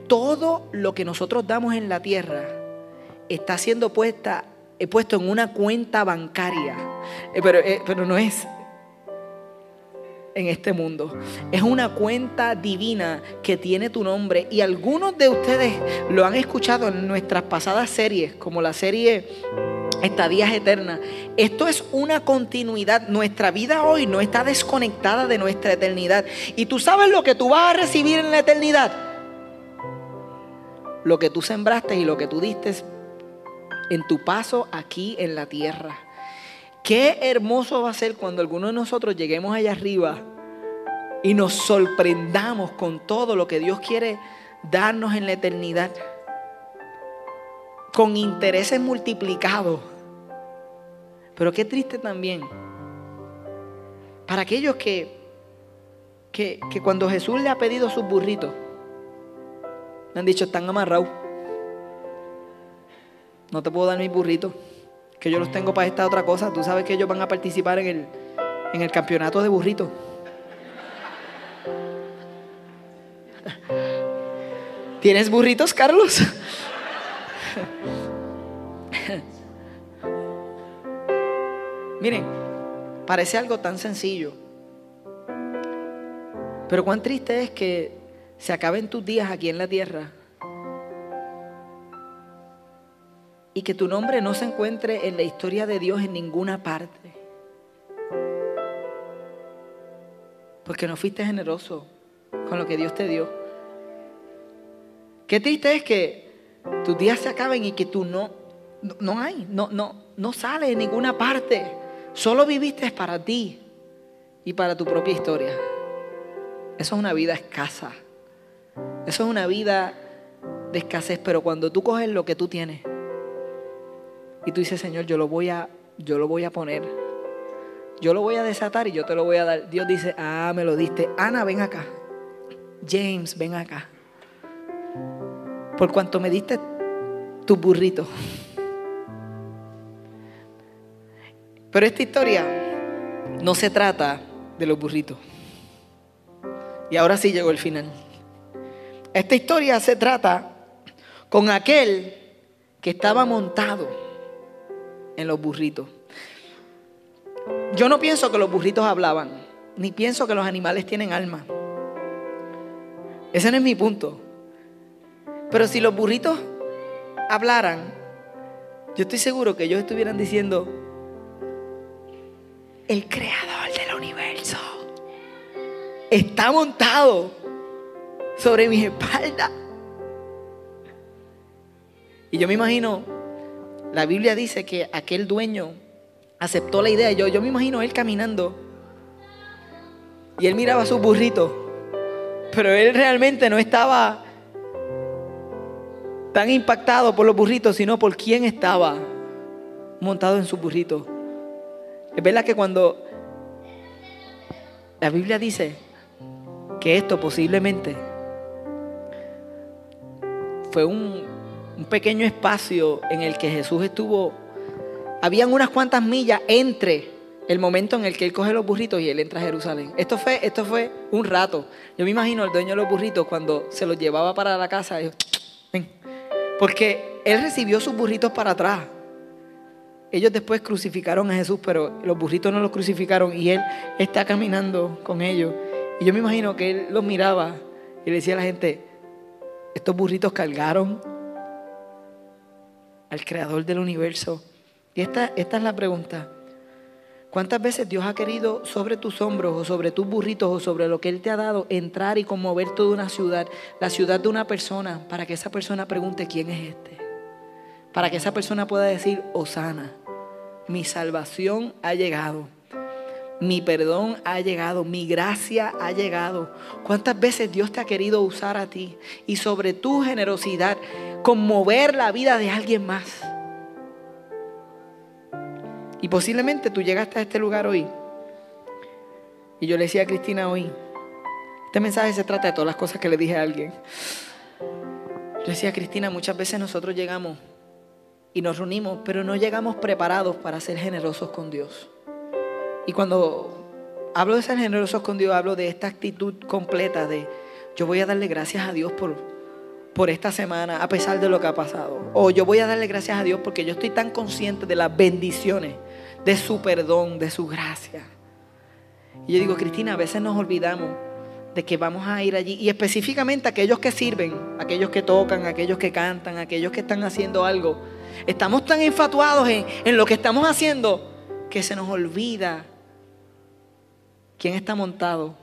todo lo que nosotros damos en la tierra está siendo puesta, eh, puesto en una cuenta bancaria. Eh, pero, eh, pero no es en este mundo. Es una cuenta divina que tiene tu nombre y algunos de ustedes lo han escuchado en nuestras pasadas series, como la serie Estadías Eternas. Esto es una continuidad. Nuestra vida hoy no está desconectada de nuestra eternidad. Y tú sabes lo que tú vas a recibir en la eternidad lo que tú sembraste y lo que tú diste en tu paso aquí en la tierra. Qué hermoso va a ser cuando alguno de nosotros lleguemos allá arriba y nos sorprendamos con todo lo que Dios quiere darnos en la eternidad. Con intereses multiplicados. Pero qué triste también. Para aquellos que, que, que cuando Jesús le ha pedido sus burritos, me han dicho, están amarrados. No te puedo dar mis burritos. Que yo los tengo para esta otra cosa. Tú sabes que ellos van a participar en el, en el campeonato de burritos. ¿Tienes burritos, Carlos? Miren, parece algo tan sencillo. Pero cuán triste es que se acaben tus días aquí en la tierra y que tu nombre no se encuentre en la historia de Dios en ninguna parte. Porque no fuiste generoso con lo que Dios te dio. Qué triste es que tus días se acaben y que tú no, no, hay, no, no, no sales en ninguna parte. Solo viviste para ti y para tu propia historia. Eso es una vida escasa. Eso es una vida de escasez, pero cuando tú coges lo que tú tienes y tú dices, Señor, yo lo voy a, yo lo voy a poner, yo lo voy a desatar y yo te lo voy a dar. Dios dice, ah, me lo diste. Ana, ven acá. James, ven acá. Por cuanto me diste tu burrito. Pero esta historia no se trata de los burritos. Y ahora sí llegó el final. Esta historia se trata con aquel que estaba montado en los burritos. Yo no pienso que los burritos hablaban, ni pienso que los animales tienen alma. Ese no es mi punto. Pero si los burritos hablaran, yo estoy seguro que ellos estuvieran diciendo, el creador del universo está montado sobre mis espaldas. Y yo me imagino, la Biblia dice que aquel dueño aceptó la idea. Yo, yo me imagino él caminando y él miraba a su burrito, pero él realmente no estaba tan impactado por los burritos, sino por quién estaba montado en su burrito. Es verdad que cuando la Biblia dice que esto posiblemente fue un, pequeño espacio en el que Jesús estuvo. Habían unas cuantas millas entre el momento en el que él coge los burritos y él entra a Jerusalén. Esto fue, esto fue un rato. Yo me imagino el dueño de los burritos cuando se los llevaba para la casa. Porque él recibió sus burritos para atrás. Ellos después crucificaron a Jesús, pero los burritos no los crucificaron y él está caminando con ellos. Y yo me imagino que él los miraba y le decía a la gente, Estos burritos cargaron al creador del universo. Y esta, esta es la pregunta. ¿Cuántas veces Dios ha querido sobre tus hombros o sobre tus burritos o sobre lo que Él te ha dado entrar y conmover toda una ciudad, la ciudad de una persona, para que esa persona pregunte quién es este? Para que esa persona pueda decir, Osana, mi salvación ha llegado. Mi perdón ha llegado, mi gracia ha llegado. ¿Cuántas veces Dios te ha querido usar a ti y sobre tu generosidad conmover la vida de alguien más? Y posiblemente tú llegaste a este lugar hoy. Y yo le decía a Cristina hoy, este mensaje se trata de todas las cosas que le dije a alguien. Yo decía a Cristina, muchas veces nosotros llegamos y nos reunimos, pero no llegamos preparados para ser generosos con Dios. Y cuando hablo de ser generosos con Dios, hablo de esta actitud completa de yo voy a darle gracias a Dios por, por esta semana, a pesar de lo que ha pasado. O yo voy a darle gracias a Dios porque yo estoy tan consciente de las bendiciones, de su perdón, de su gracia. Y yo digo, Cristina, a veces nos olvidamos de que vamos a ir allí. Y específicamente aquellos que sirven, aquellos que tocan, aquellos que cantan, aquellos que están haciendo algo. Estamos tan enfatuados en, en lo que estamos haciendo que se nos olvida ¿Quién está montado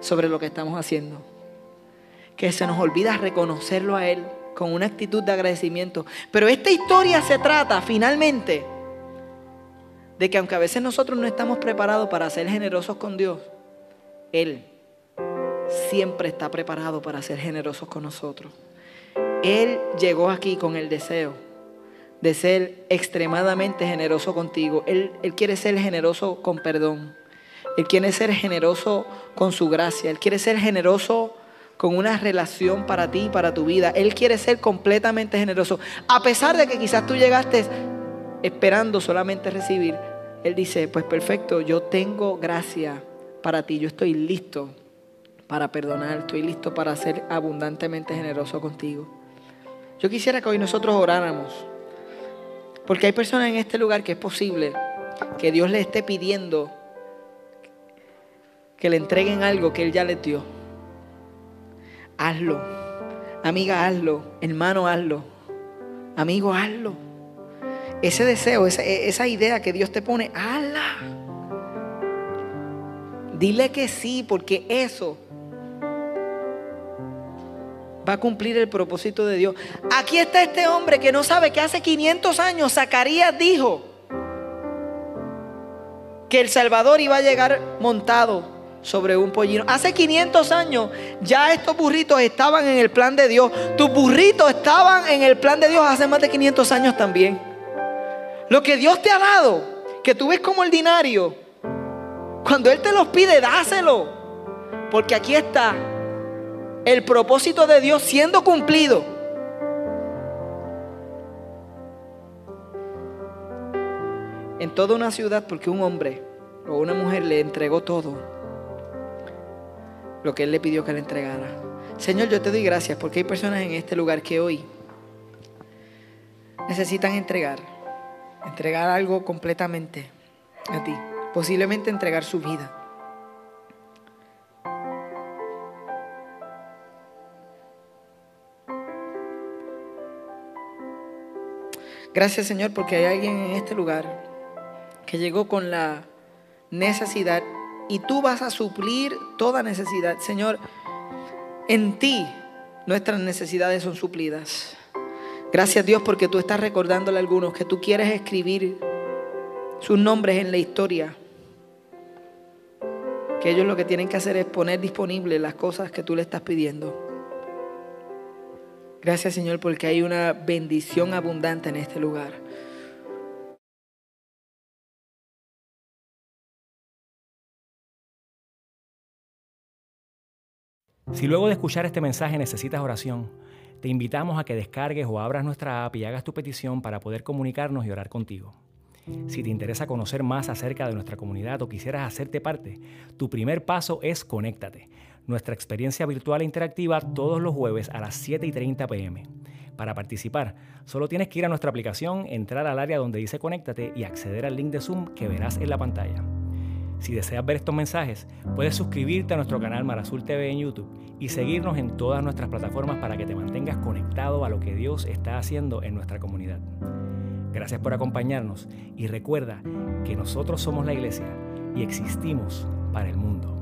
sobre lo que estamos haciendo? Que se nos olvida reconocerlo a Él con una actitud de agradecimiento. Pero esta historia se trata finalmente de que aunque a veces nosotros no estamos preparados para ser generosos con Dios, Él siempre está preparado para ser generosos con nosotros. Él llegó aquí con el deseo de ser extremadamente generoso contigo. Él, él quiere ser generoso con perdón. Él quiere ser generoso con su gracia. Él quiere ser generoso con una relación para ti para tu vida. Él quiere ser completamente generoso. A pesar de que quizás tú llegaste esperando solamente recibir, Él dice, pues perfecto, yo tengo gracia para ti. Yo estoy listo para perdonar. Estoy listo para ser abundantemente generoso contigo. Yo quisiera que hoy nosotros oráramos. Porque hay personas en este lugar que es posible que Dios le esté pidiendo que le entreguen algo que Él ya les dio. Hazlo. Amiga, hazlo. Hermano, hazlo. Amigo, hazlo. Ese deseo, esa, esa idea que Dios te pone, hazla. Dile que sí, porque eso va a cumplir el propósito de Dios. Aquí está este hombre que no sabe que hace 500 años Zacarías dijo que el Salvador iba a llegar montado sobre un pollino. Hace 500 años ya estos burritos estaban en el plan de Dios. Tus burritos estaban en el plan de Dios hace más de 500 años también. Lo que Dios te ha dado, que tú ves como ordinario, cuando Él te los pide, dáselo. Porque aquí está el propósito de Dios siendo cumplido. En toda una ciudad, porque un hombre o una mujer le entregó todo lo que Él le pidió que le entregara. Señor, yo te doy gracias porque hay personas en este lugar que hoy necesitan entregar, entregar algo completamente a ti, posiblemente entregar su vida. Gracias Señor porque hay alguien en este lugar que llegó con la necesidad y tú vas a suplir toda necesidad. Señor, en ti nuestras necesidades son suplidas. Gracias Dios porque tú estás recordándole a algunos que tú quieres escribir sus nombres en la historia. Que ellos lo que tienen que hacer es poner disponibles las cosas que tú le estás pidiendo. Gracias Señor porque hay una bendición abundante en este lugar. Si luego de escuchar este mensaje necesitas oración, te invitamos a que descargues o abras nuestra app y hagas tu petición para poder comunicarnos y orar contigo. Si te interesa conocer más acerca de nuestra comunidad o quisieras hacerte parte, tu primer paso es Conéctate, nuestra experiencia virtual e interactiva todos los jueves a las 7 y 30 pm. Para participar, solo tienes que ir a nuestra aplicación, entrar al área donde dice Conéctate y acceder al link de Zoom que verás en la pantalla. Si deseas ver estos mensajes, puedes suscribirte a nuestro canal Marazul TV en YouTube y seguirnos en todas nuestras plataformas para que te mantengas conectado a lo que Dios está haciendo en nuestra comunidad. Gracias por acompañarnos y recuerda que nosotros somos la iglesia y existimos para el mundo.